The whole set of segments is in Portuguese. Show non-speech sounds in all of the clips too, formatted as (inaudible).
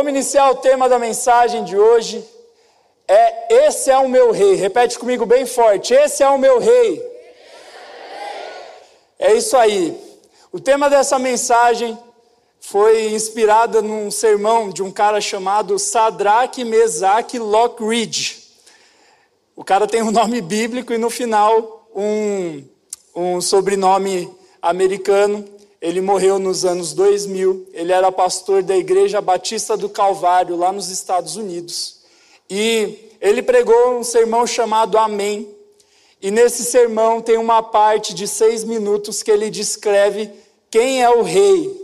Vamos iniciar o tema da mensagem de hoje. É Esse é o meu rei. Repete comigo bem forte. Esse é o meu rei. É isso aí. O tema dessa mensagem foi inspirada num sermão de um cara chamado Sadraque Mesaque Lockridge. O cara tem um (laughs) nome bíblico e no final um, um sobrenome americano. Ele morreu nos anos 2000. Ele era pastor da Igreja Batista do Calvário, lá nos Estados Unidos. E ele pregou um sermão chamado Amém. E nesse sermão tem uma parte de seis minutos que ele descreve quem é o rei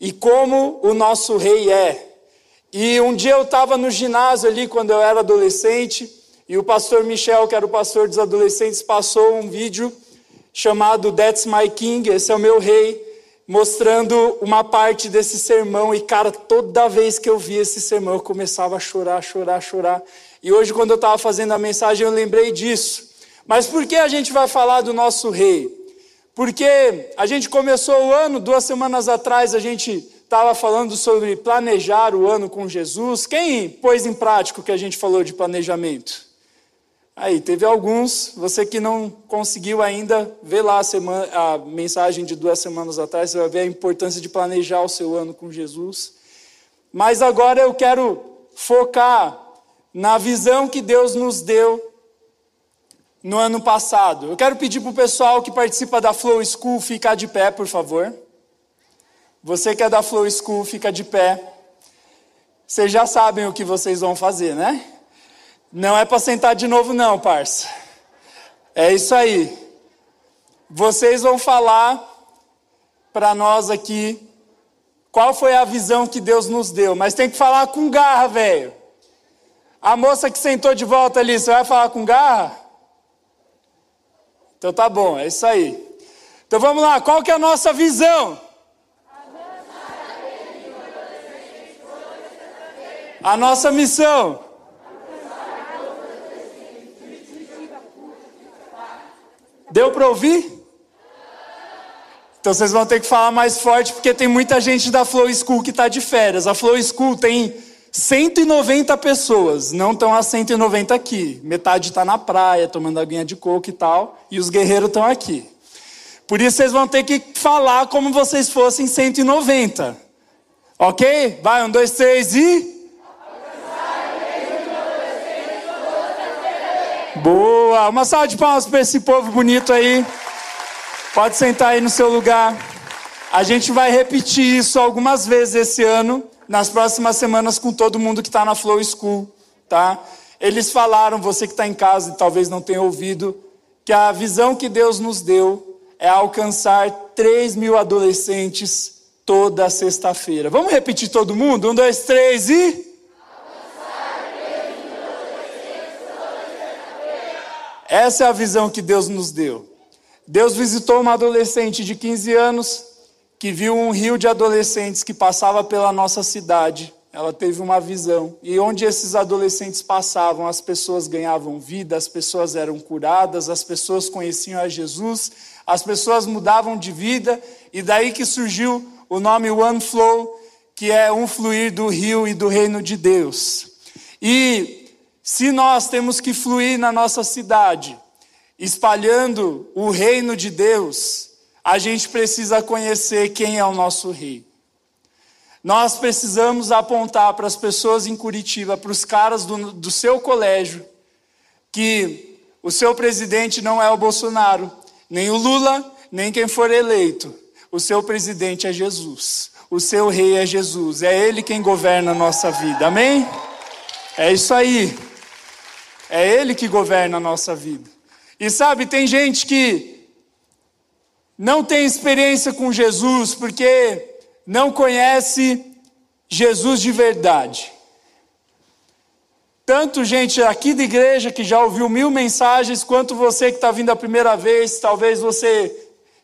e como o nosso rei é. E um dia eu estava no ginásio ali, quando eu era adolescente, e o pastor Michel, que era o pastor dos adolescentes, passou um vídeo chamado That's My King, esse é o meu rei mostrando uma parte desse sermão. E, cara, toda vez que eu via esse sermão, eu começava a chorar, chorar, chorar. E hoje, quando eu estava fazendo a mensagem, eu lembrei disso. Mas por que a gente vai falar do nosso rei? Porque a gente começou o ano, duas semanas atrás, a gente estava falando sobre planejar o ano com Jesus. Quem pôs em prática o que a gente falou de planejamento? Aí, teve alguns, você que não conseguiu ainda ver lá a, semana, a, mensagem de duas semanas atrás, você vai ver a importância de planejar o seu ano com Jesus. Mas agora eu quero focar na visão que Deus nos deu no ano passado. Eu quero pedir para o pessoal que participa da Flow School ficar de pé, por favor. Você que é da Flow School, fica de pé. Vocês já sabem o que vocês vão fazer, né? Não é para sentar de novo, não, parça. É isso aí. Vocês vão falar para nós aqui qual foi a visão que Deus nos deu, mas tem que falar com garra, velho. A moça que sentou de volta ali, você vai falar com garra? Então tá bom, é isso aí. Então vamos lá, qual que é a nossa visão? A nossa missão. Deu para ouvir? Então vocês vão ter que falar mais forte, porque tem muita gente da Flow School que está de férias. A Flow School tem 190 pessoas, não estão a 190 aqui. Metade está na praia, tomando aguinha de coco e tal, e os guerreiros estão aqui. Por isso vocês vão ter que falar como vocês fossem 190. Ok? Vai, um, dois, três e. Boa! Uma salva de palmas para esse povo bonito aí. Pode sentar aí no seu lugar. A gente vai repetir isso algumas vezes esse ano, nas próximas semanas, com todo mundo que está na Flow School, tá? Eles falaram, você que está em casa e talvez não tenha ouvido, que a visão que Deus nos deu é alcançar 3 mil adolescentes toda sexta-feira. Vamos repetir todo mundo? Um, dois, três e. Essa é a visão que Deus nos deu. Deus visitou uma adolescente de 15 anos que viu um rio de adolescentes que passava pela nossa cidade. Ela teve uma visão. E onde esses adolescentes passavam, as pessoas ganhavam vida, as pessoas eram curadas, as pessoas conheciam a Jesus, as pessoas mudavam de vida. E daí que surgiu o nome One Flow, que é um fluir do rio e do reino de Deus. E se nós temos que fluir na nossa cidade, espalhando o reino de Deus, a gente precisa conhecer quem é o nosso rei. Nós precisamos apontar para as pessoas em Curitiba, para os caras do, do seu colégio, que o seu presidente não é o Bolsonaro, nem o Lula, nem quem for eleito. O seu presidente é Jesus. O seu rei é Jesus. É Ele quem governa a nossa vida. Amém? É isso aí. É Ele que governa a nossa vida. E sabe, tem gente que não tem experiência com Jesus porque não conhece Jesus de verdade. Tanto gente aqui da igreja que já ouviu mil mensagens, quanto você que está vindo a primeira vez, talvez você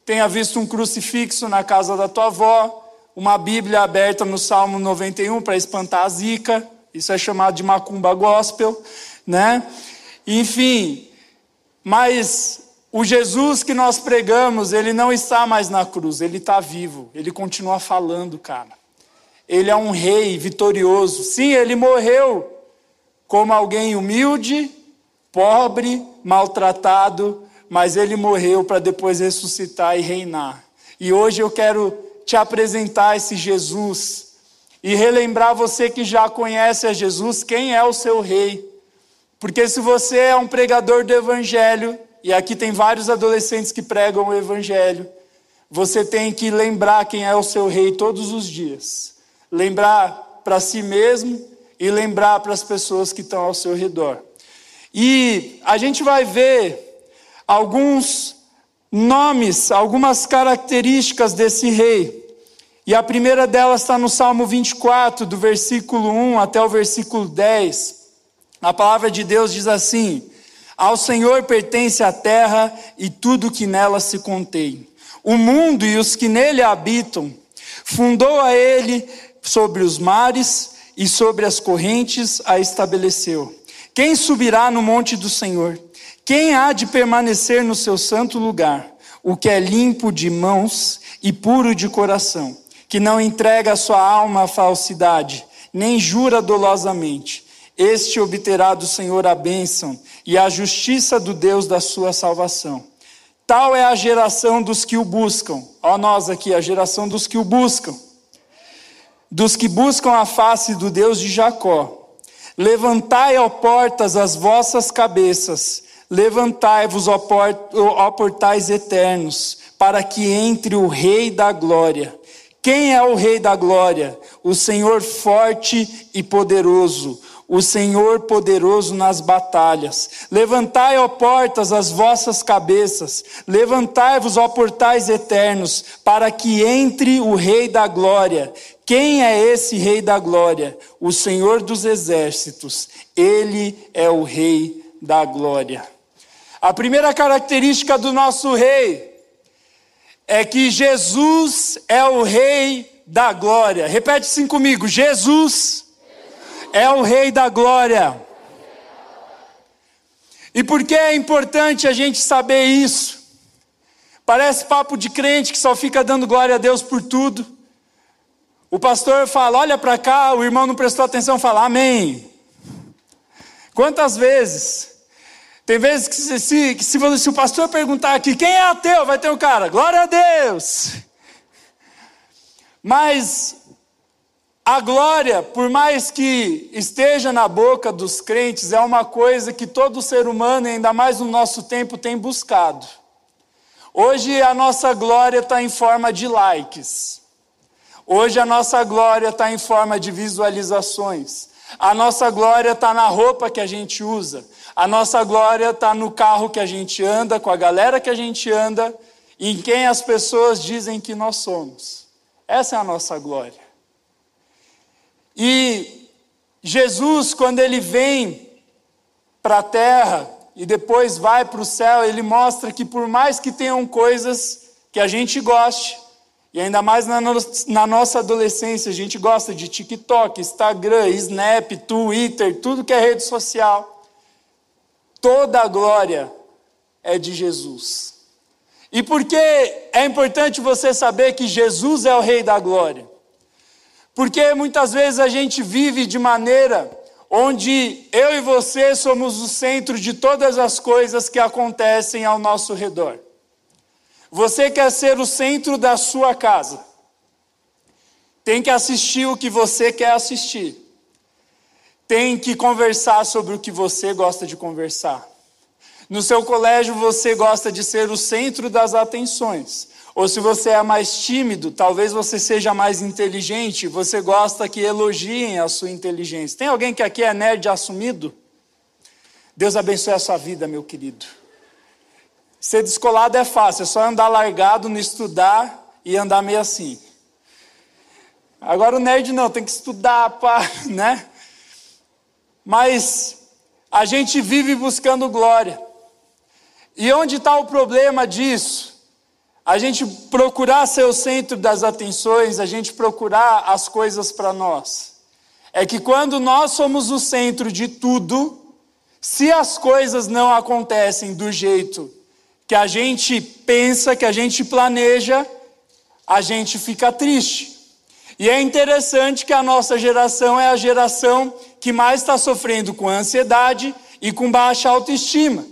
tenha visto um crucifixo na casa da tua avó, uma Bíblia aberta no Salmo 91 para espantar a zica, isso é chamado de macumba gospel né? Enfim, mas o Jesus que nós pregamos, ele não está mais na cruz, ele está vivo, ele continua falando, cara. ele é um rei vitorioso. Sim, ele morreu como alguém humilde, pobre, maltratado, mas ele morreu para depois ressuscitar e reinar. E hoje eu quero te apresentar esse Jesus e relembrar você que já conhece a Jesus, quem é o seu rei. Porque se você é um pregador do evangelho, e aqui tem vários adolescentes que pregam o evangelho, você tem que lembrar quem é o seu rei todos os dias. Lembrar para si mesmo e lembrar para as pessoas que estão ao seu redor. E a gente vai ver alguns nomes, algumas características desse rei. E a primeira delas está no Salmo 24, do versículo 1 até o versículo 10. A palavra de Deus diz assim: Ao Senhor pertence a terra e tudo que nela se contém, o mundo e os que nele habitam. Fundou a ele sobre os mares e sobre as correntes a estabeleceu. Quem subirá no monte do Senhor? Quem há de permanecer no seu santo lugar? O que é limpo de mãos e puro de coração, que não entrega a sua alma à falsidade, nem jura dolosamente. Este obterá do Senhor a bênção e a justiça do Deus da sua salvação. Tal é a geração dos que o buscam. Ó, nós aqui, a geração dos que o buscam. Dos que buscam a face do Deus de Jacó. Levantai, ó portas, as vossas cabeças Levantai-vos, ó, ó portais eternos, para que entre o Rei da Glória. Quem é o Rei da Glória? O Senhor forte e poderoso, o Senhor poderoso nas batalhas. Levantai, ó portas, as vossas cabeças, levantai-vos, ó portais eternos, para que entre o Rei da Glória. Quem é esse Rei da Glória? O Senhor dos Exércitos, ele é o Rei da Glória. A primeira característica do nosso rei é que Jesus é o rei da glória. Repete assim comigo: Jesus é o rei da glória. E por que é importante a gente saber isso? Parece papo de crente que só fica dando glória a Deus por tudo. O pastor fala, olha para cá, o irmão não prestou atenção, fala, amém. Quantas vezes tem vezes que, se, que se, se, o pastor perguntar aqui, quem é ateu? Vai ter um cara, glória a Deus. Mas a glória, por mais que esteja na boca dos crentes, é uma coisa que todo ser humano, ainda mais no nosso tempo, tem buscado. Hoje a nossa glória está em forma de likes. Hoje a nossa glória está em forma de visualizações. A nossa glória está na roupa que a gente usa. A nossa glória está no carro que a gente anda, com a galera que a gente anda, em quem as pessoas dizem que nós somos. Essa é a nossa glória. E Jesus, quando ele vem para a terra e depois vai para o céu, ele mostra que por mais que tenham coisas que a gente goste, e ainda mais na, no, na nossa adolescência, a gente gosta de TikTok, Instagram, Snap, Twitter, tudo que é rede social. Toda a glória é de Jesus. E por que é importante você saber que Jesus é o Rei da Glória? Porque muitas vezes a gente vive de maneira onde eu e você somos o centro de todas as coisas que acontecem ao nosso redor. Você quer ser o centro da sua casa, tem que assistir o que você quer assistir tem que conversar sobre o que você gosta de conversar. No seu colégio, você gosta de ser o centro das atenções. Ou se você é mais tímido, talvez você seja mais inteligente, você gosta que elogiem a sua inteligência. Tem alguém que aqui é nerd assumido? Deus abençoe a sua vida, meu querido. Ser descolado é fácil, é só andar largado, não estudar e andar meio assim. Agora o nerd não, tem que estudar, pá, (laughs) né? mas a gente vive buscando glória. E onde está o problema disso? A gente procurar ser o centro das atenções, a gente procurar as coisas para nós. É que quando nós somos o centro de tudo, se as coisas não acontecem do jeito que a gente pensa, que a gente planeja, a gente fica triste. E é interessante que a nossa geração é a geração que mais está sofrendo com ansiedade e com baixa autoestima.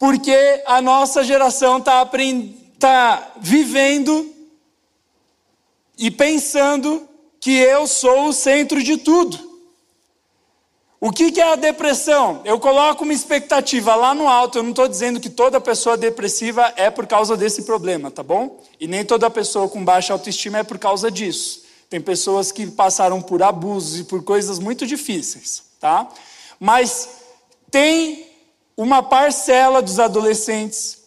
Porque a nossa geração está tá vivendo e pensando que eu sou o centro de tudo. O que, que é a depressão? Eu coloco uma expectativa lá no alto. Eu não estou dizendo que toda pessoa depressiva é por causa desse problema, tá bom? E nem toda pessoa com baixa autoestima é por causa disso. Tem pessoas que passaram por abusos e por coisas muito difíceis, tá? Mas tem uma parcela dos adolescentes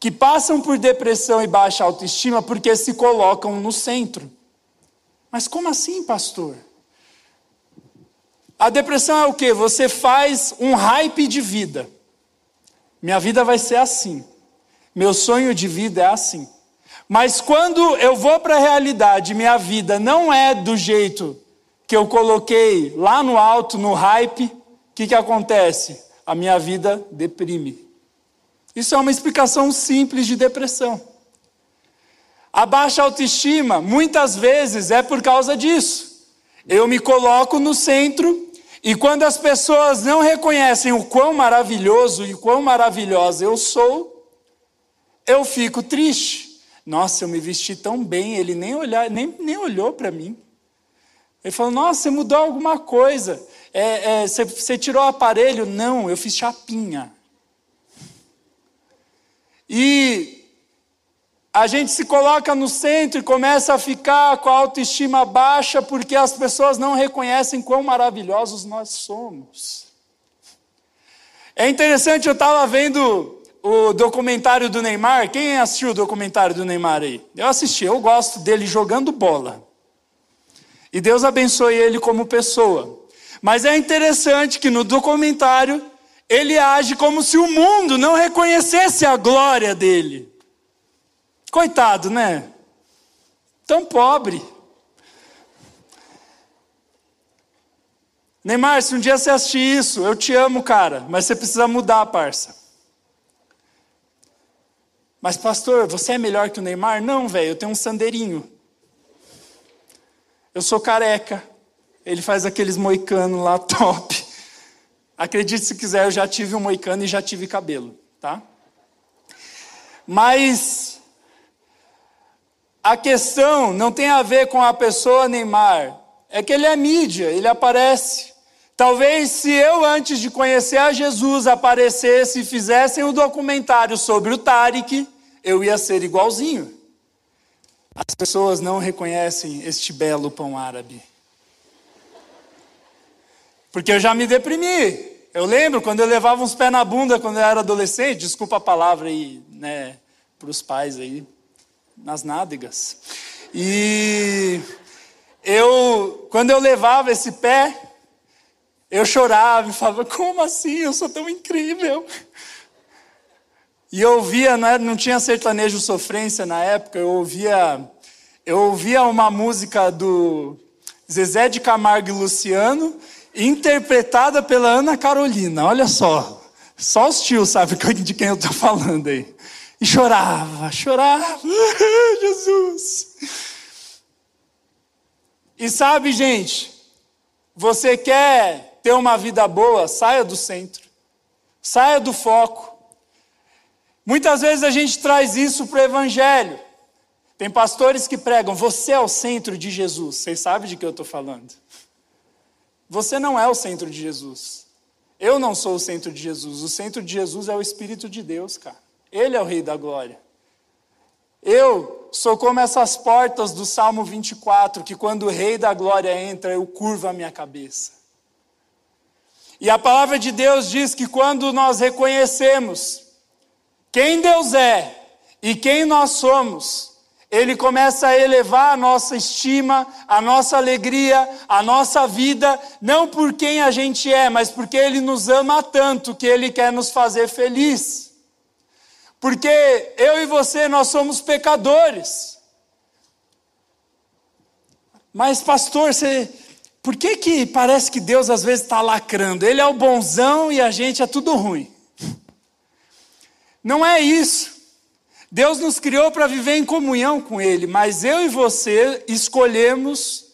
que passam por depressão e baixa autoestima porque se colocam no centro. Mas como assim, pastor? A depressão é o que? Você faz um hype de vida. Minha vida vai ser assim. Meu sonho de vida é assim. Mas quando eu vou para a realidade, minha vida não é do jeito que eu coloquei lá no alto, no hype, o que, que acontece? A minha vida deprime. Isso é uma explicação simples de depressão. A baixa autoestima, muitas vezes, é por causa disso. Eu me coloco no centro e quando as pessoas não reconhecem o quão maravilhoso e quão maravilhosa eu sou, eu fico triste. Nossa, eu me vesti tão bem, ele nem, olhar, nem, nem olhou para mim. Ele falou: Nossa, mudou alguma coisa. É, é, você, você tirou o aparelho? Não, eu fiz chapinha. E a gente se coloca no centro e começa a ficar com a autoestima baixa porque as pessoas não reconhecem quão maravilhosos nós somos. É interessante, eu estava vendo o documentário do Neymar. Quem assistiu o documentário do Neymar aí? Eu assisti, eu gosto dele jogando bola. E Deus abençoe ele como pessoa. Mas é interessante que no documentário ele age como se o mundo não reconhecesse a glória dele. Coitado, né? Tão pobre. Neymar, se um dia você assistir isso, eu te amo, cara, mas você precisa mudar, parça. Mas, pastor, você é melhor que o Neymar? Não, velho, eu tenho um sandeirinho. Eu sou careca. Ele faz aqueles moicanos lá top. Acredite se quiser, eu já tive um moicano e já tive cabelo, tá? Mas a questão não tem a ver com a pessoa Neymar, é que ele é mídia, ele aparece. Talvez se eu, antes de conhecer a Jesus, aparecesse e fizessem um documentário sobre o Tarek, eu ia ser igualzinho. As pessoas não reconhecem este belo pão árabe. Porque eu já me deprimi. Eu lembro quando eu levava uns pés na bunda quando eu era adolescente, desculpa a palavra aí, né, para os pais aí nas nádegas. E eu, quando eu levava esse pé, eu chorava e falava: como assim? Eu sou tão incrível. E eu ouvia, não, não tinha sertanejo sofrência na época, eu ouvia, eu ouvia uma música do Zezé de Camargo e Luciano, interpretada pela Ana Carolina. Olha só, só os tios sabem (laughs) de quem eu estou falando aí. E chorava, chorava, (laughs) Jesus. E sabe, gente, você quer ter uma vida boa, saia do centro, saia do foco. Muitas vezes a gente traz isso para o Evangelho. Tem pastores que pregam, você é o centro de Jesus. Vocês sabem de que eu estou falando. Você não é o centro de Jesus. Eu não sou o centro de Jesus. O centro de Jesus é o Espírito de Deus, cara. Ele é o Rei da Glória. Eu sou como essas portas do Salmo 24, que quando o Rei da Glória entra, eu curvo a minha cabeça. E a palavra de Deus diz que quando nós reconhecemos quem Deus é e quem nós somos, Ele começa a elevar a nossa estima, a nossa alegria, a nossa vida, não por quem a gente é, mas porque Ele nos ama tanto que Ele quer nos fazer feliz. Porque eu e você, nós somos pecadores. Mas, pastor, você, por que, que parece que Deus às vezes está lacrando? Ele é o bonzão e a gente é tudo ruim. Não é isso. Deus nos criou para viver em comunhão com Ele, mas eu e você escolhemos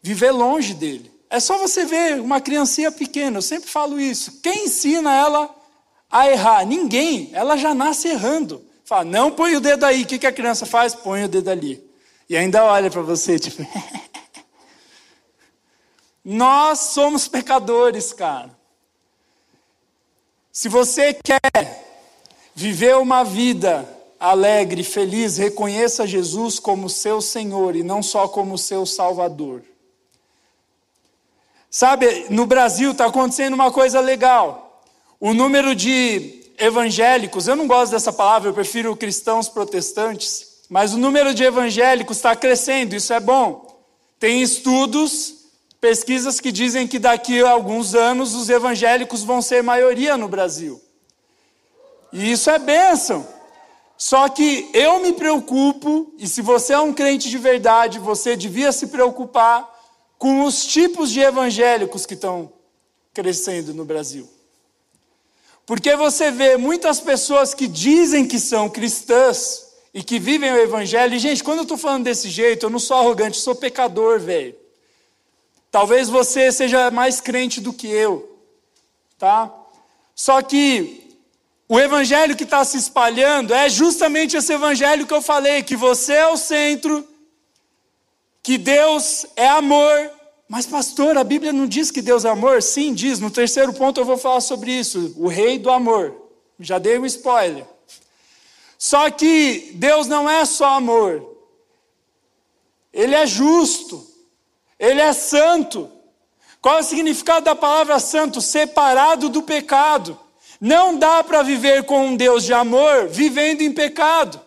viver longe dele. É só você ver uma criancinha pequena, eu sempre falo isso. Quem ensina ela a errar? Ninguém. Ela já nasce errando. Fala, não põe o dedo aí. O que, a criança faz? Põe o dedo ali. E ainda olha para você, tipo. (laughs) Nós somos pecadores, cara. Se você quer viver uma vida alegre, feliz, reconheça Jesus como seu Senhor e não só como seu Salvador. Sabe, no Brasil está acontecendo uma coisa legal. O número de evangélicos, eu não gosto dessa palavra, eu prefiro cristãos protestantes, mas o número de evangélicos está crescendo, isso é bom. Tem estudos, pesquisas que dizem que daqui a alguns anos os evangélicos vão ser maioria no Brasil. E isso é bênção. Só que eu me preocupo, e se você é um crente de verdade, você devia se preocupar com os tipos de evangélicos que estão crescendo no Brasil. Porque você vê muitas pessoas que dizem que são cristãs e que vivem o evangelho, e gente, quando eu estou falando desse jeito, eu não sou arrogante, eu sou pecador, velho. Talvez você seja mais crente do que eu, tá? Só que o evangelho que está se espalhando é justamente esse evangelho que eu falei, que você é o centro, que Deus é amor. Mas, pastor, a Bíblia não diz que Deus é amor? Sim, diz. No terceiro ponto eu vou falar sobre isso. O rei do amor. Já dei um spoiler. Só que Deus não é só amor. Ele é justo. Ele é santo. Qual é o significado da palavra santo? Separado do pecado. Não dá para viver com um Deus de amor vivendo em pecado.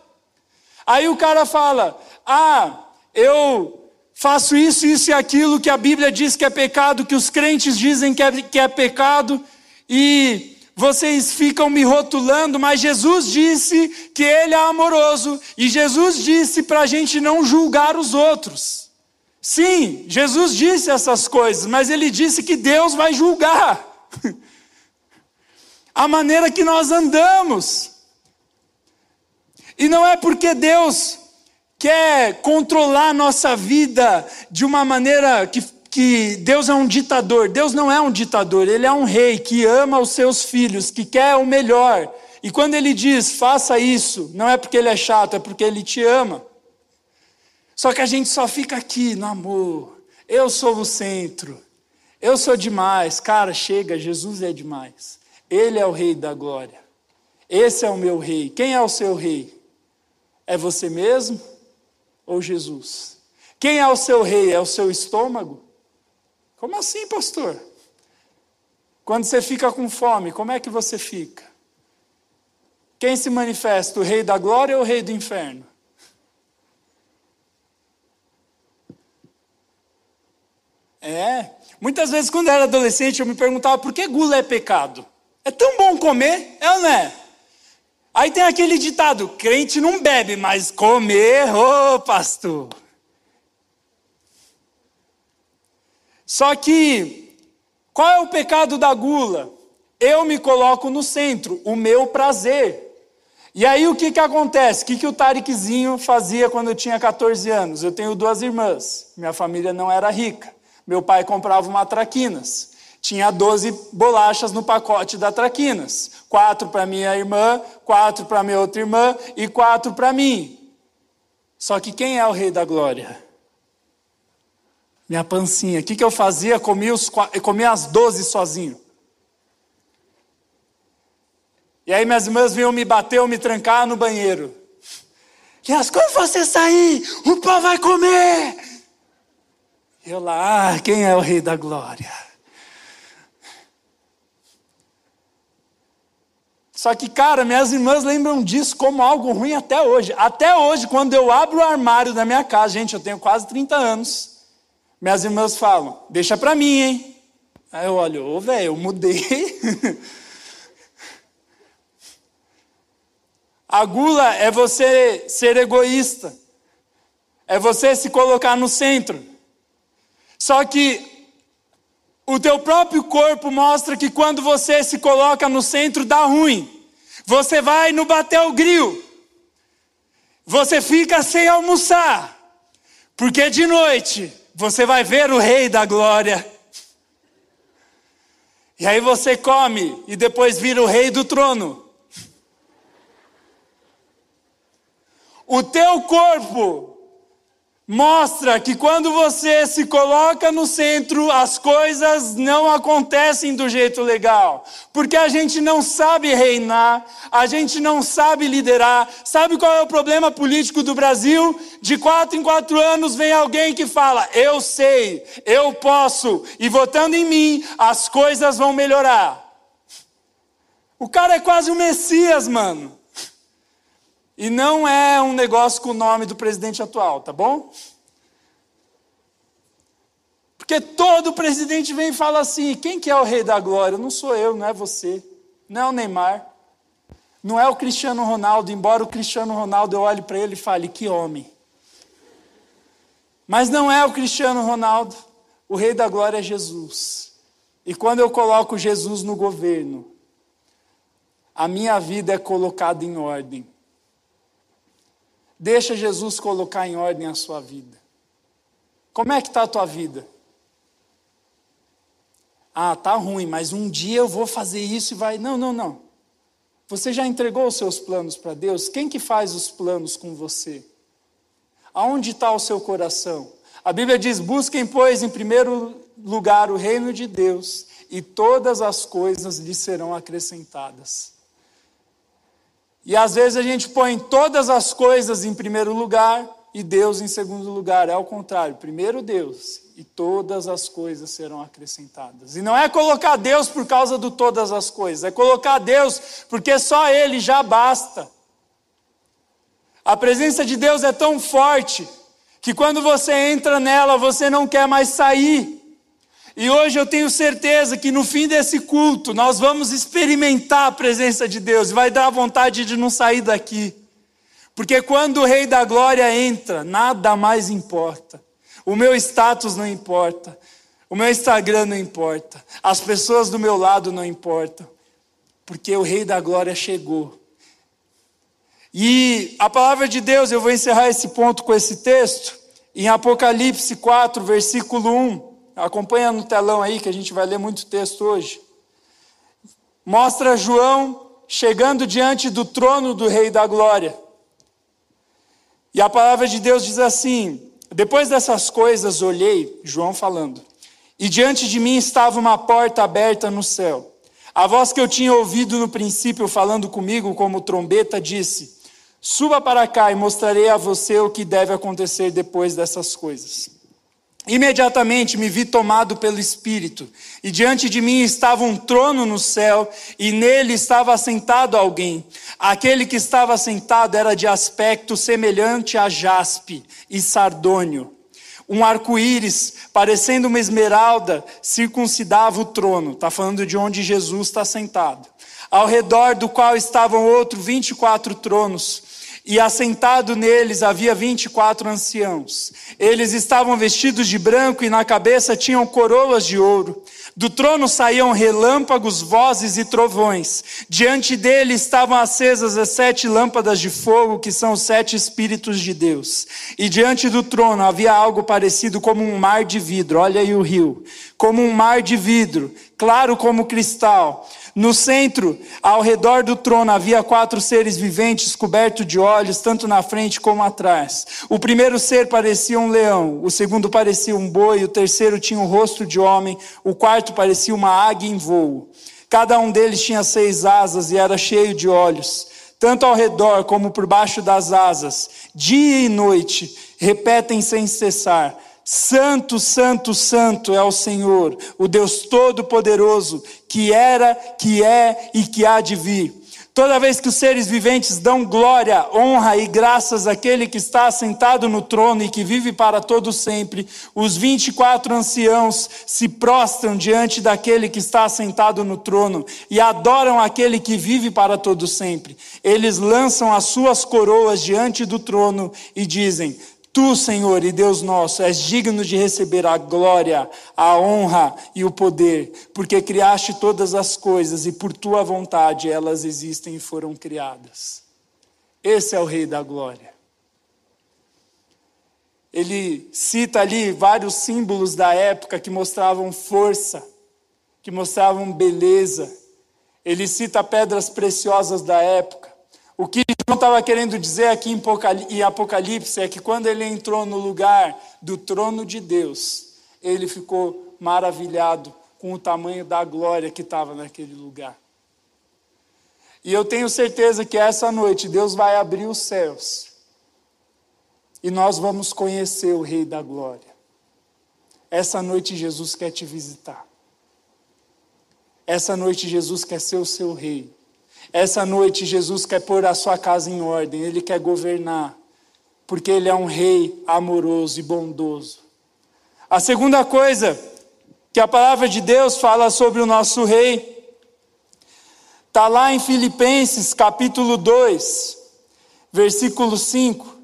Aí o cara fala: Ah, eu faço isso, isso e aquilo que a Bíblia diz que é pecado, que os crentes dizem que é, que é pecado, e vocês ficam me rotulando, mas Jesus disse que Ele é amoroso, e Jesus disse para a gente não julgar os outros. Sim, Jesus disse essas coisas, mas Ele disse que Deus vai julgar. (laughs) a maneira que nós andamos. E não é porque Deus quer controlar nossa vida de uma maneira que, que Deus é um ditador. Deus não é um ditador, Ele é um rei que ama os seus filhos, que quer o melhor. E quando Ele diz, faça isso, não é porque Ele é chato, é porque Ele te ama. Só que a gente só fica aqui no amor. Eu sou o centro. Eu sou demais. Cara, chega, Jesus é demais. Ele é o Rei da glória. Esse é o meu Rei. Quem é o seu Rei? É você mesmo ou Jesus? Quem é o seu Rei? É o seu estômago? Como assim, pastor? Quando você fica com fome, como é que você fica? Quem se manifesta, o Rei da glória ou o Rei do inferno? É. Muitas vezes, quando eu era adolescente, eu me perguntava por que gula é pecado. É tão bom comer, é ou não é? Aí tem aquele ditado: crente não bebe, mas comer, ô oh, pastor. Só que, qual é o pecado da gula? Eu me coloco no centro, o meu prazer. E aí o que, que acontece? O que, que o Tarikzinho fazia quando eu tinha 14 anos? Eu tenho duas irmãs, minha família não era rica. Meu pai comprava uma traquinas. Tinha 12 bolachas no pacote da Traquinas. Quatro para minha irmã, quatro para minha outra irmã e quatro para mim. Só que quem é o rei da glória? Minha pancinha. O que, que eu fazia? Comia, os, comia as 12 sozinho. E aí minhas irmãs vinham me bater ou me trancar no banheiro. E elas, quando você sair, o pão vai comer. Eu lá, ah, quem é o rei da glória? Só que, cara, minhas irmãs lembram disso como algo ruim até hoje. Até hoje, quando eu abro o armário da minha casa, gente, eu tenho quase 30 anos. Minhas irmãs falam: deixa pra mim, hein? Aí eu olho, ô, velho, eu mudei. (laughs) A gula é você ser egoísta, é você se colocar no centro. Só que o teu próprio corpo mostra que quando você se coloca no centro dá ruim. Você vai no bater o gril. você fica sem almoçar, porque de noite você vai ver o Rei da Glória. E aí você come e depois vira o Rei do trono. O teu corpo mostra que quando você se coloca no centro, as coisas não acontecem do jeito legal. Porque a gente não sabe reinar, a gente não sabe liderar. Sabe qual é o problema político do Brasil? De quatro em quatro anos vem alguém que fala: Eu sei, eu posso, e votando em mim, as coisas vão melhorar. O cara é quase o Messias, mano. E não é um negócio com o nome do presidente atual, tá bom? Porque todo presidente vem e fala assim: quem que é o rei da glória? Não sou eu, não é você, não é o Neymar, não é o Cristiano Ronaldo, embora o Cristiano Ronaldo eu olhe para ele e fale: que homem. Mas não é o Cristiano Ronaldo, o rei da glória é Jesus. E quando eu coloco Jesus no governo, a minha vida é colocada em ordem. Deixa Jesus colocar em ordem a sua vida. Como é que está a tua vida? Ah, tá ruim, mas um dia eu vou fazer isso e vai. Não, não, não. Você já entregou os seus planos para Deus? Quem que faz os planos com você? Aonde está o seu coração? A Bíblia diz: busquem, pois, em primeiro lugar o reino de Deus, e todas as coisas lhe serão acrescentadas. E às vezes a gente põe todas as coisas em primeiro lugar e Deus em segundo lugar. É ao contrário, primeiro Deus e todas as coisas serão acrescentadas. E não é colocar Deus por causa do todas as coisas, é colocar Deus porque só Ele já basta. A presença de Deus é tão forte que quando você entra nela, você não quer mais sair. E hoje eu tenho certeza que no fim desse culto nós vamos experimentar a presença de Deus vai dar vontade de não sair daqui. Porque quando o Rei da Glória entra, nada mais importa. O meu status não importa. O meu Instagram não importa. As pessoas do meu lado não importam. Porque o Rei da Glória chegou. E a palavra de Deus, eu vou encerrar esse ponto com esse texto, em Apocalipse 4, versículo 1. Acompanha no telão aí que a gente vai ler muito texto hoje. Mostra João chegando diante do trono do Rei da Glória. E a palavra de Deus diz assim: Depois dessas coisas olhei, João falando, e diante de mim estava uma porta aberta no céu. A voz que eu tinha ouvido no princípio falando comigo como trombeta disse: Suba para cá e mostrarei a você o que deve acontecer depois dessas coisas. Imediatamente me vi tomado pelo Espírito, e diante de mim estava um trono no céu, e nele estava assentado alguém. Aquele que estava assentado era de aspecto semelhante a jaspe e sardônio. Um arco-íris, parecendo uma esmeralda, circuncidava o trono. Está falando de onde Jesus está sentado. Ao redor do qual estavam outros 24 tronos e assentado neles havia vinte e quatro anciãos. Eles estavam vestidos de branco e na cabeça tinham coroas de ouro. Do trono saíam relâmpagos, vozes e trovões. Diante dele estavam acesas as sete lâmpadas de fogo, que são os sete Espíritos de Deus. E diante do trono havia algo parecido como um mar de vidro. Olha aí o rio. Como um mar de vidro, claro como cristal no centro, ao redor do trono, havia quatro seres viventes cobertos de olhos, tanto na frente como atrás. O primeiro ser parecia um leão, o segundo parecia um boi, o terceiro tinha o rosto de homem, o quarto parecia uma águia em voo. Cada um deles tinha seis asas e era cheio de olhos, tanto ao redor como por baixo das asas. Dia e noite repetem sem cessar. Santo, Santo, Santo é o Senhor, o Deus Todo-Poderoso, que era, que é e que há de vir. Toda vez que os seres viventes dão glória, honra e graças àquele que está sentado no trono e que vive para todo sempre, os 24 anciãos se prostram diante daquele que está sentado no trono e adoram aquele que vive para todo sempre. Eles lançam as suas coroas diante do trono e dizem: Tu, Senhor e Deus nosso, és digno de receber a glória, a honra e o poder, porque criaste todas as coisas e por tua vontade elas existem e foram criadas. Esse é o Rei da Glória. ele cita ali vários símbolos da época que mostravam força, que mostravam beleza. Ele cita pedras preciosas da época. O que João estava querendo dizer aqui em Apocalipse é que quando ele entrou no lugar do trono de Deus, ele ficou maravilhado com o tamanho da glória que estava naquele lugar. E eu tenho certeza que essa noite Deus vai abrir os céus e nós vamos conhecer o Rei da Glória. Essa noite Jesus quer te visitar. Essa noite Jesus quer ser o seu rei. Essa noite Jesus quer pôr a sua casa em ordem, ele quer governar, porque ele é um rei amoroso e bondoso. A segunda coisa que a palavra de Deus fala sobre o nosso rei está lá em Filipenses capítulo 2, versículo 5.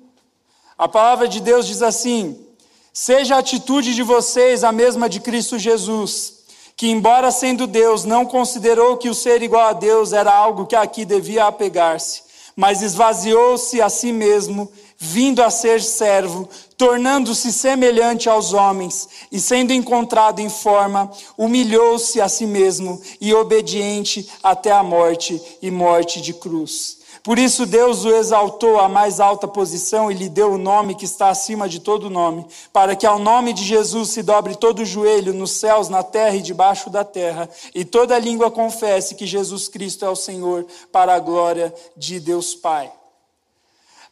A palavra de Deus diz assim: Seja a atitude de vocês a mesma de Cristo Jesus, que, embora sendo Deus, não considerou que o ser igual a Deus era algo que aqui devia apegar-se, mas esvaziou-se a si mesmo, vindo a ser servo, tornando-se semelhante aos homens, e sendo encontrado em forma, humilhou-se a si mesmo e obediente até a morte e morte de cruz. Por isso Deus o exaltou à mais alta posição e lhe deu o nome que está acima de todo nome, para que ao nome de Jesus se dobre todo o joelho nos céus, na terra e debaixo da terra, e toda língua confesse que Jesus Cristo é o Senhor, para a glória de Deus Pai.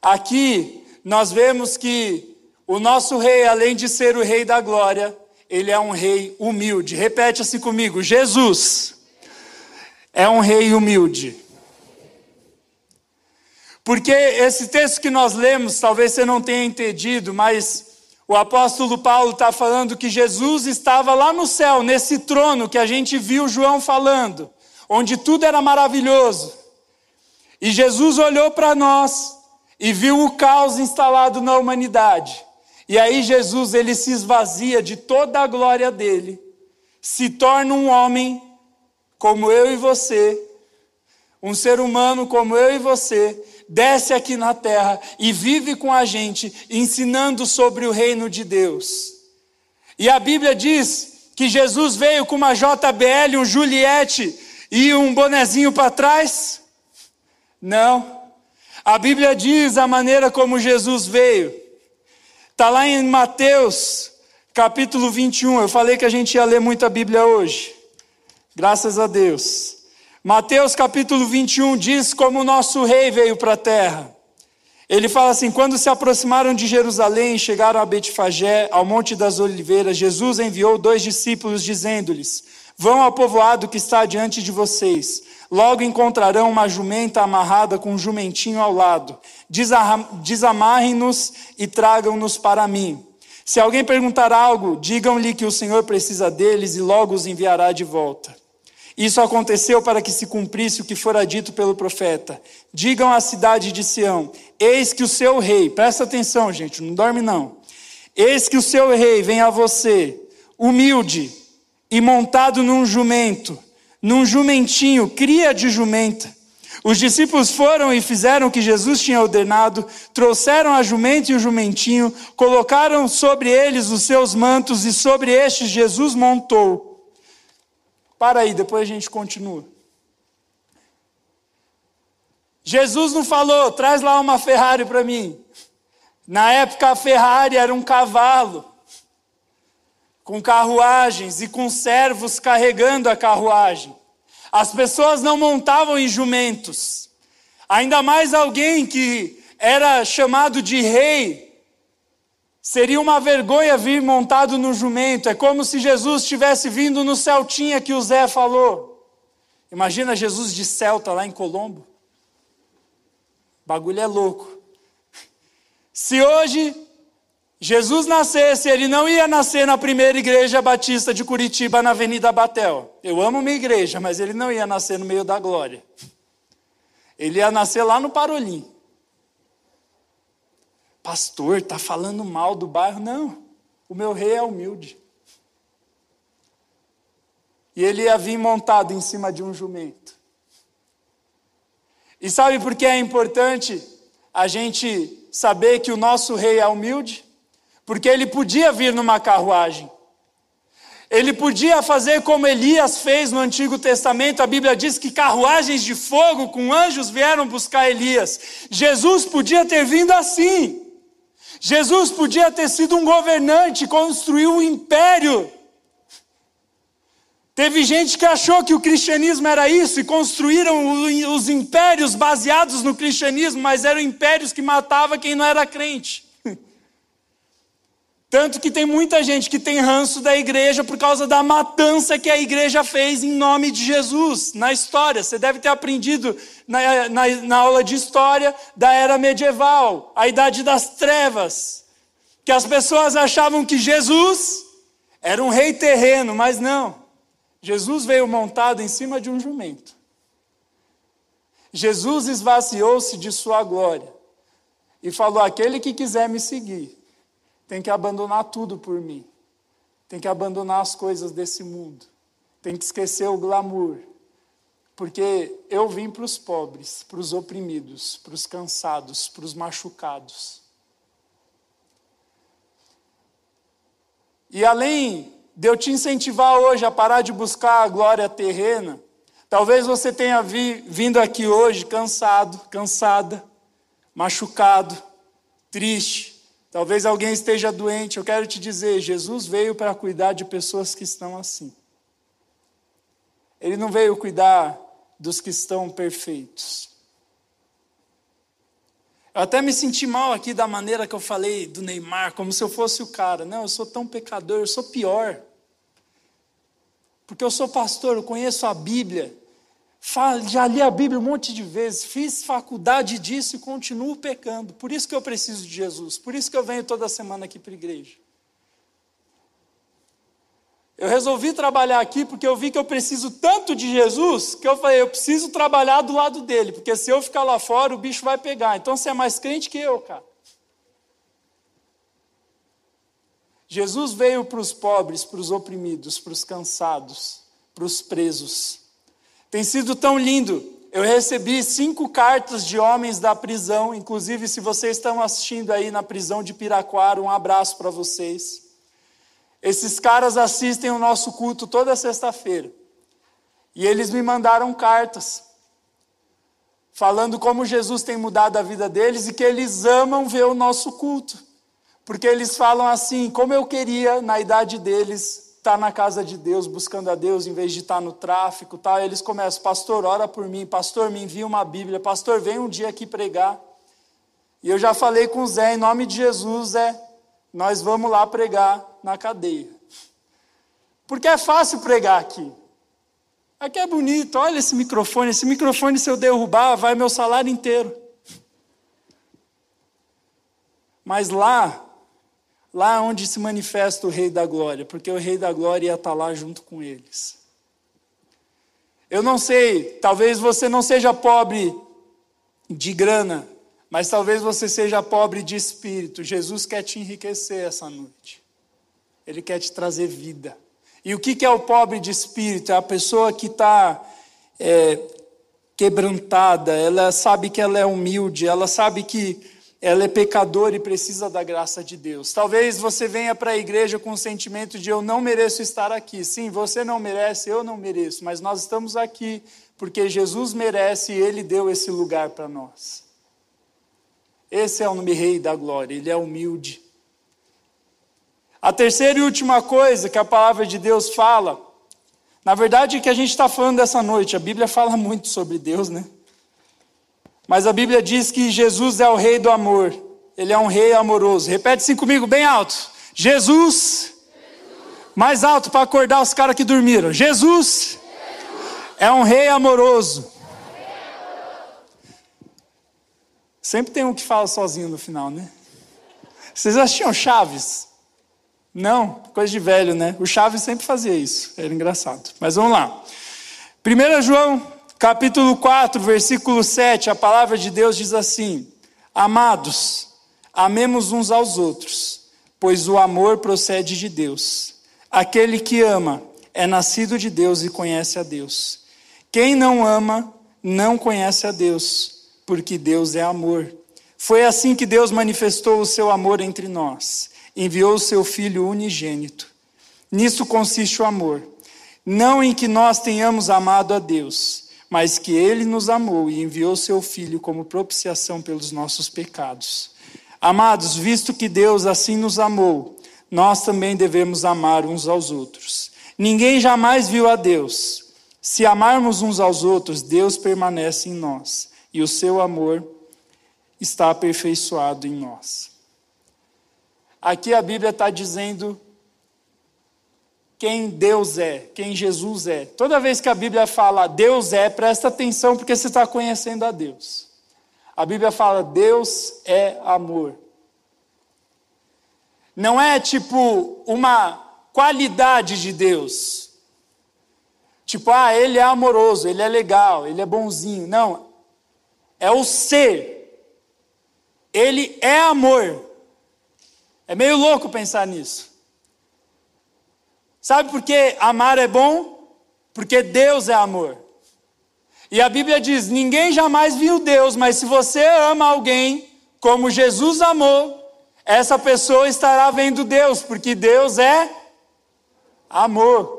Aqui nós vemos que o nosso rei, além de ser o rei da glória, ele é um rei humilde. Repete assim comigo: Jesus é um rei humilde. Porque esse texto que nós lemos, talvez você não tenha entendido, mas o apóstolo Paulo está falando que Jesus estava lá no céu, nesse trono que a gente viu João falando, onde tudo era maravilhoso. E Jesus olhou para nós e viu o caos instalado na humanidade. E aí Jesus ele se esvazia de toda a glória dele, se torna um homem como eu e você, um ser humano como eu e você, desce aqui na terra e vive com a gente, ensinando sobre o reino de Deus. E a Bíblia diz que Jesus veio com uma JBL, um Juliette e um bonezinho para trás? Não. A Bíblia diz a maneira como Jesus veio. Está lá em Mateus, capítulo 21. Eu falei que a gente ia ler muito a Bíblia hoje. Graças a Deus. Mateus capítulo 21 diz como o nosso rei veio para a terra. Ele fala assim: quando se aproximaram de Jerusalém e chegaram a Betfagé, ao Monte das Oliveiras, Jesus enviou dois discípulos, dizendo-lhes: Vão ao povoado que está diante de vocês. Logo encontrarão uma jumenta amarrada com um jumentinho ao lado. Desamarrem-nos e tragam-nos para mim. Se alguém perguntar algo, digam-lhe que o Senhor precisa deles e logo os enviará de volta. Isso aconteceu para que se cumprisse o que fora dito pelo profeta. Digam à cidade de Sião: Eis que o seu rei, presta atenção, gente, não dorme não. Eis que o seu rei vem a você, humilde e montado num jumento, num jumentinho, cria de jumenta. Os discípulos foram e fizeram o que Jesus tinha ordenado, trouxeram a jumenta e o jumentinho, colocaram sobre eles os seus mantos e sobre estes Jesus montou. Para aí, depois a gente continua. Jesus não falou, traz lá uma Ferrari para mim. Na época a Ferrari era um cavalo, com carruagens e com servos carregando a carruagem. As pessoas não montavam em jumentos. Ainda mais alguém que era chamado de rei, Seria uma vergonha vir montado no jumento. É como se Jesus tivesse vindo no Celtinha que o Zé falou. Imagina Jesus de Celta lá em Colombo. O bagulho é louco. Se hoje Jesus nascesse, ele não ia nascer na primeira igreja batista de Curitiba, na Avenida Batel. Eu amo minha igreja, mas ele não ia nascer no meio da glória. Ele ia nascer lá no Parolim. Pastor, está falando mal do bairro? Não, o meu rei é humilde. E ele ia vir montado em cima de um jumento. E sabe por que é importante a gente saber que o nosso rei é humilde? Porque ele podia vir numa carruagem. Ele podia fazer como Elias fez no Antigo Testamento, a Bíblia diz que carruagens de fogo com anjos vieram buscar Elias. Jesus podia ter vindo assim. Jesus podia ter sido um governante, construiu um império. Teve gente que achou que o cristianismo era isso e construíram os impérios baseados no cristianismo, mas eram impérios que matavam quem não era crente. Tanto que tem muita gente que tem ranço da igreja por causa da matança que a igreja fez em nome de Jesus na história. Você deve ter aprendido na, na, na aula de história da era medieval, a idade das trevas, que as pessoas achavam que Jesus era um rei terreno, mas não. Jesus veio montado em cima de um jumento. Jesus esvaziou-se de sua glória e falou: aquele que quiser me seguir tem que abandonar tudo por mim. Tem que abandonar as coisas desse mundo. Tem que esquecer o glamour. Porque eu vim para os pobres, para os oprimidos, para os cansados, para os machucados. E além de eu te incentivar hoje a parar de buscar a glória terrena, talvez você tenha vi, vindo aqui hoje cansado, cansada, machucado, triste, Talvez alguém esteja doente, eu quero te dizer: Jesus veio para cuidar de pessoas que estão assim. Ele não veio cuidar dos que estão perfeitos. Eu até me senti mal aqui da maneira que eu falei do Neymar, como se eu fosse o cara. Não, eu sou tão pecador, eu sou pior. Porque eu sou pastor, eu conheço a Bíblia já li a Bíblia um monte de vezes, fiz faculdade disso e continuo pecando. Por isso que eu preciso de Jesus, por isso que eu venho toda semana aqui para a igreja. Eu resolvi trabalhar aqui porque eu vi que eu preciso tanto de Jesus que eu falei, eu preciso trabalhar do lado dele, porque se eu ficar lá fora, o bicho vai pegar. Então você é mais crente que eu, cara. Jesus veio para os pobres, para os oprimidos, para os cansados, para os presos. Tem sido tão lindo. Eu recebi cinco cartas de homens da prisão, inclusive se vocês estão assistindo aí na prisão de Piraquara, um abraço para vocês. Esses caras assistem o nosso culto toda sexta-feira. E eles me mandaram cartas falando como Jesus tem mudado a vida deles e que eles amam ver o nosso culto. Porque eles falam assim: como eu queria, na idade deles, estar na casa de Deus, buscando a Deus, em vez de estar no tráfico, tá? eles começam, pastor, ora por mim, pastor, me envia uma Bíblia, pastor, vem um dia aqui pregar. E eu já falei com o Zé, em nome de Jesus, Zé, nós vamos lá pregar na cadeia. Porque é fácil pregar aqui. Aqui é bonito, olha esse microfone, esse microfone se eu derrubar, vai meu salário inteiro. Mas lá, lá onde se manifesta o Rei da Glória, porque o Rei da Glória ia estar lá junto com eles. Eu não sei, talvez você não seja pobre de grana, mas talvez você seja pobre de espírito. Jesus quer te enriquecer essa noite. Ele quer te trazer vida. E o que é o pobre de espírito? É a pessoa que está é, quebrantada, ela sabe que ela é humilde, ela sabe que ela é pecadora e precisa da graça de Deus. Talvez você venha para a igreja com o sentimento de eu não mereço estar aqui. Sim, você não merece, eu não mereço, mas nós estamos aqui porque Jesus merece e ele deu esse lugar para nós. Esse é o nome Rei da Glória, ele é humilde. A terceira e última coisa que a palavra de Deus fala, na verdade, é que a gente está falando dessa noite, a Bíblia fala muito sobre Deus, né? Mas a Bíblia diz que Jesus é o rei do amor. Ele é um rei amoroso. Repete assim comigo, bem alto. Jesus. Mais alto para acordar os caras que dormiram. Jesus. É um rei amoroso. Sempre tem um que fala sozinho no final, né? Vocês assistiam Chaves? Não, coisa de velho, né? O Chaves sempre fazia isso. Era engraçado. Mas vamos lá. 1 João capítulo 4, versículo 7, a palavra de Deus diz assim: Amados, amemos uns aos outros, pois o amor procede de Deus. Aquele que ama é nascido de Deus e conhece a Deus. Quem não ama não conhece a Deus, porque Deus é amor. Foi assim que Deus manifestou o seu amor entre nós enviou o seu Filho unigênito. Nisso consiste o amor. Não em que nós tenhamos amado a Deus, mas que Ele nos amou e enviou seu Filho como propiciação pelos nossos pecados. Amados, visto que Deus assim nos amou, nós também devemos amar uns aos outros. Ninguém jamais viu a Deus. Se amarmos uns aos outros, Deus permanece em nós e o seu amor está aperfeiçoado em nós. Aqui a Bíblia está dizendo quem Deus é, quem Jesus é. Toda vez que a Bíblia fala Deus é, presta atenção porque você está conhecendo a Deus. A Bíblia fala Deus é amor. Não é tipo uma qualidade de Deus. Tipo, ah, ele é amoroso, ele é legal, ele é bonzinho. Não. É o ser. Ele é amor. É meio louco pensar nisso. Sabe por que amar é bom? Porque Deus é amor. E a Bíblia diz: ninguém jamais viu Deus, mas se você ama alguém como Jesus amou, essa pessoa estará vendo Deus, porque Deus é amor.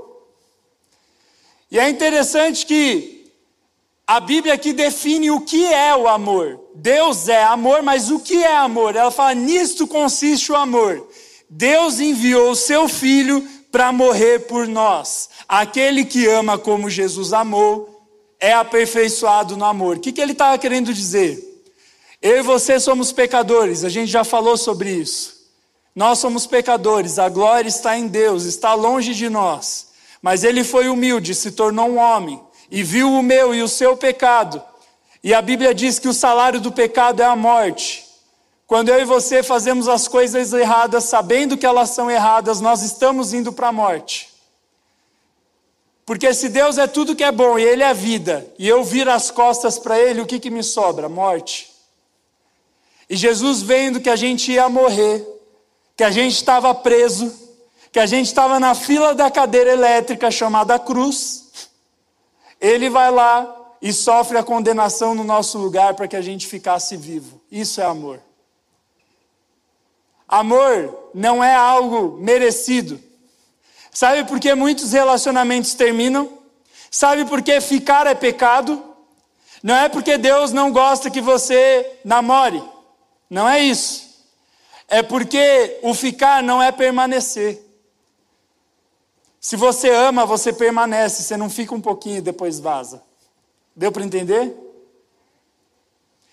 E é interessante que a Bíblia aqui define o que é o amor. Deus é amor, mas o que é amor? Ela fala: nisto consiste o amor. Deus enviou o seu filho para morrer por nós. Aquele que ama como Jesus amou é aperfeiçoado no amor. O que, que ele estava querendo dizer? Eu e você somos pecadores, a gente já falou sobre isso. Nós somos pecadores, a glória está em Deus, está longe de nós. Mas ele foi humilde, se tornou um homem e viu o meu e o seu pecado. E a Bíblia diz que o salário do pecado é a morte. Quando eu e você fazemos as coisas erradas, sabendo que elas são erradas, nós estamos indo para a morte. Porque se Deus é tudo que é bom e Ele é vida, e eu viro as costas para Ele, o que, que me sobra? Morte. E Jesus vendo que a gente ia morrer, que a gente estava preso, que a gente estava na fila da cadeira elétrica chamada cruz, ele vai lá e sofre a condenação no nosso lugar para que a gente ficasse vivo. Isso é amor. Amor não é algo merecido. Sabe por que muitos relacionamentos terminam? Sabe por que ficar é pecado? Não é porque Deus não gosta que você namore. Não é isso. É porque o ficar não é permanecer. Se você ama, você permanece, você não fica um pouquinho e depois vaza. Deu para entender?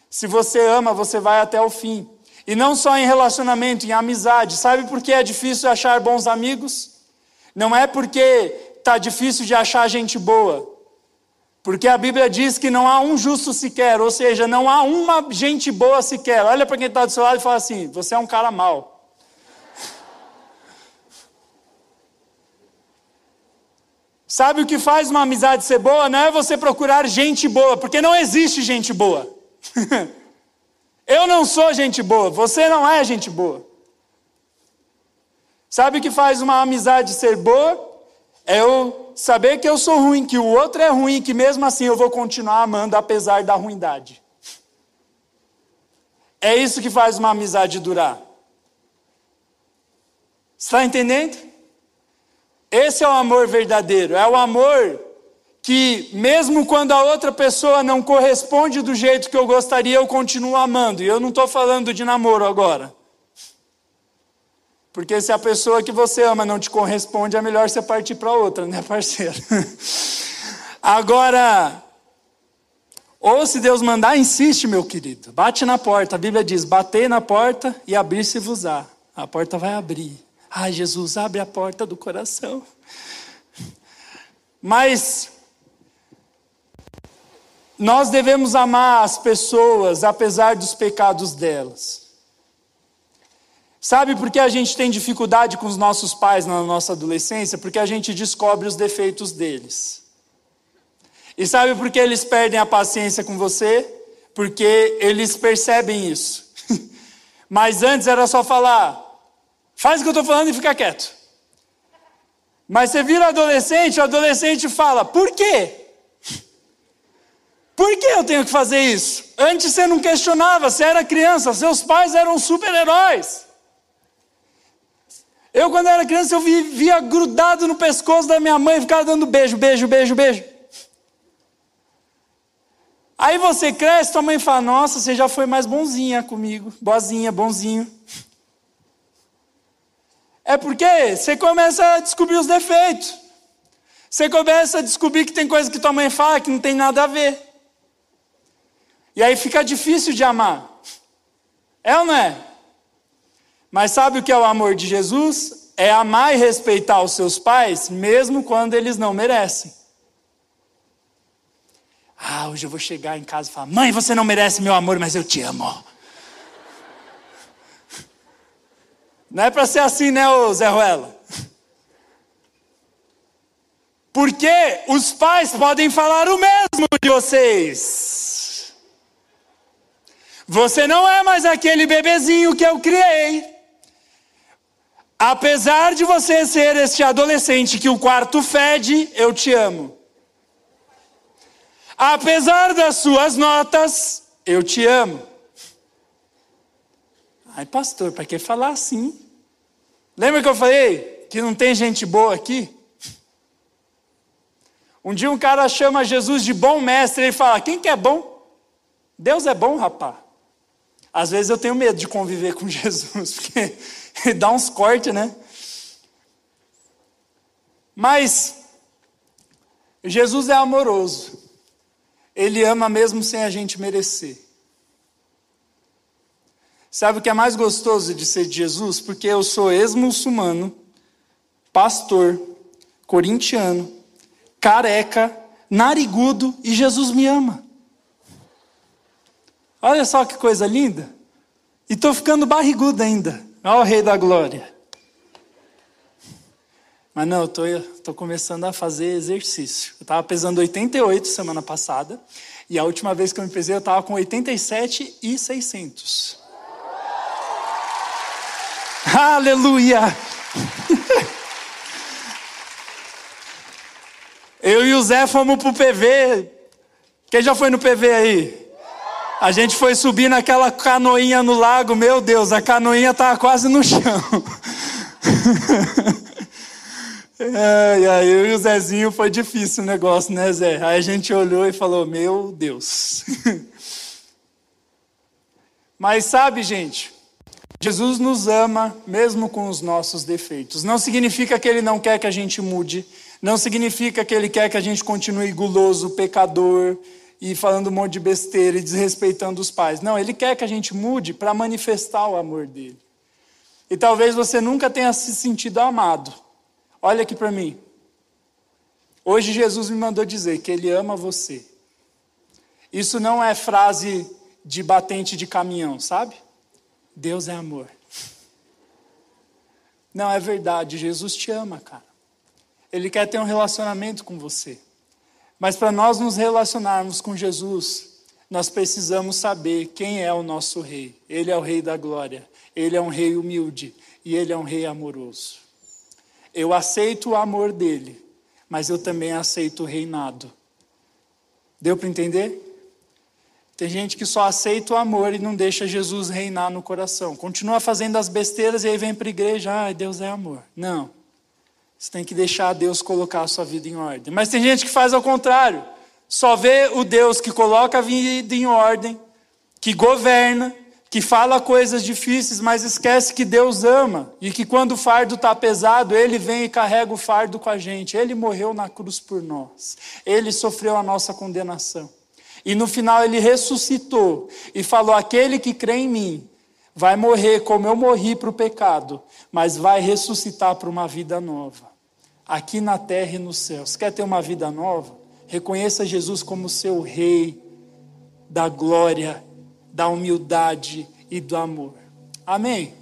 Se você ama, você vai até o fim. E não só em relacionamento, em amizade. Sabe por que é difícil achar bons amigos? Não é porque está difícil de achar gente boa. Porque a Bíblia diz que não há um justo sequer, ou seja, não há uma gente boa sequer. Olha para quem está do seu lado e fala assim: você é um cara mau. (laughs) Sabe o que faz uma amizade ser boa? Não é você procurar gente boa, porque não existe gente boa. (laughs) eu não sou gente boa, você não é gente boa. Sabe o que faz uma amizade ser boa? É eu saber que eu sou ruim, que o outro é ruim, que mesmo assim eu vou continuar amando apesar da ruindade. É isso que faz uma amizade durar. Está entendendo? Esse é o amor verdadeiro, é o amor que, mesmo quando a outra pessoa não corresponde do jeito que eu gostaria, eu continuo amando. E eu não estou falando de namoro agora. Porque se a pessoa que você ama não te corresponde, é melhor você partir para outra, né, parceiro? (laughs) Agora, ou se Deus mandar, insiste, meu querido. Bate na porta. A Bíblia diz: batei na porta e abrir-se-vos-á. A porta vai abrir. Ai, Jesus, abre a porta do coração. Mas nós devemos amar as pessoas apesar dos pecados delas. Sabe por que a gente tem dificuldade com os nossos pais na nossa adolescência? Porque a gente descobre os defeitos deles. E sabe por que eles perdem a paciência com você? Porque eles percebem isso. (laughs) Mas antes era só falar: Faz o que eu estou falando e fica quieto. Mas você vira adolescente, o adolescente fala: Por quê? Por que eu tenho que fazer isso? Antes você não questionava, você era criança, seus pais eram super-heróis. Eu, quando era criança, eu vivia grudado no pescoço da minha mãe e ficava dando beijo, beijo, beijo, beijo. Aí você cresce, tua mãe fala: Nossa, você já foi mais bonzinha comigo, boazinha, bonzinho. É porque você começa a descobrir os defeitos. Você começa a descobrir que tem coisa que tua mãe fala que não tem nada a ver. E aí fica difícil de amar. É ou não é? Mas sabe o que é o amor de Jesus? É amar e respeitar os seus pais, mesmo quando eles não merecem. Ah, hoje eu vou chegar em casa e falar: Mãe, você não merece meu amor, mas eu te amo. Não é para ser assim, né, Zé Ruela? Porque os pais podem falar o mesmo de vocês. Você não é mais aquele bebezinho que eu criei. Apesar de você ser este adolescente que o quarto fede, eu te amo. Apesar das suas notas, eu te amo. Ai, pastor, para que falar assim? Lembra que eu falei que não tem gente boa aqui? Um dia um cara chama Jesus de bom mestre, ele fala: Quem que é bom? Deus é bom, rapá. Às vezes eu tenho medo de conviver com (laughs) Jesus, porque ele dá uns cortes, né? Mas Jesus é amoroso. Ele ama mesmo sem a gente merecer. Sabe o que é mais gostoso de ser de Jesus? Porque eu sou ex-muçulmano, pastor, corintiano, careca, narigudo e Jesus me ama. Olha só que coisa linda. E estou ficando barrigudo ainda. Olha o Rei da Glória. Mas não, eu estou começando a fazer exercício. Eu estava pesando 88 semana passada. E a última vez que eu me pesei, eu estava com 87 e 600. Aleluia! (laughs) Eu e o Zé fomos pro PV. Quem já foi no PV aí? A gente foi subir naquela canoinha no lago, meu Deus, a canoinha tava quase no chão. (laughs) É, e aí o Zezinho foi difícil o negócio, né, Zé? Aí a gente olhou e falou: Meu Deus. (laughs) Mas sabe, gente, Jesus nos ama mesmo com os nossos defeitos. Não significa que ele não quer que a gente mude, não significa que ele quer que a gente continue guloso, pecador e falando um monte de besteira e desrespeitando os pais. Não, ele quer que a gente mude para manifestar o amor dele. E talvez você nunca tenha se sentido amado. Olha aqui para mim. Hoje Jesus me mandou dizer que ele ama você. Isso não é frase de batente de caminhão, sabe? Deus é amor. Não, é verdade, Jesus te ama, cara. Ele quer ter um relacionamento com você. Mas para nós nos relacionarmos com Jesus, nós precisamos saber quem é o nosso rei. Ele é o rei da glória. Ele é um rei humilde e ele é um rei amoroso. Eu aceito o amor dele, mas eu também aceito o reinado. Deu para entender? Tem gente que só aceita o amor e não deixa Jesus reinar no coração. Continua fazendo as besteiras e aí vem para a igreja, ah, Deus é amor. Não. Você tem que deixar Deus colocar a sua vida em ordem. Mas tem gente que faz ao contrário. Só vê o Deus que coloca a vida em ordem, que governa, que fala coisas difíceis, mas esquece que Deus ama e que quando o fardo está pesado, Ele vem e carrega o fardo com a gente. Ele morreu na cruz por nós. Ele sofreu a nossa condenação. E no final ele ressuscitou e falou: Aquele que crê em mim vai morrer como eu morri para o pecado, mas vai ressuscitar para uma vida nova aqui na terra e nos céus. Quer ter uma vida nova? Reconheça Jesus como seu Rei da glória, da humildade e do amor. Amém?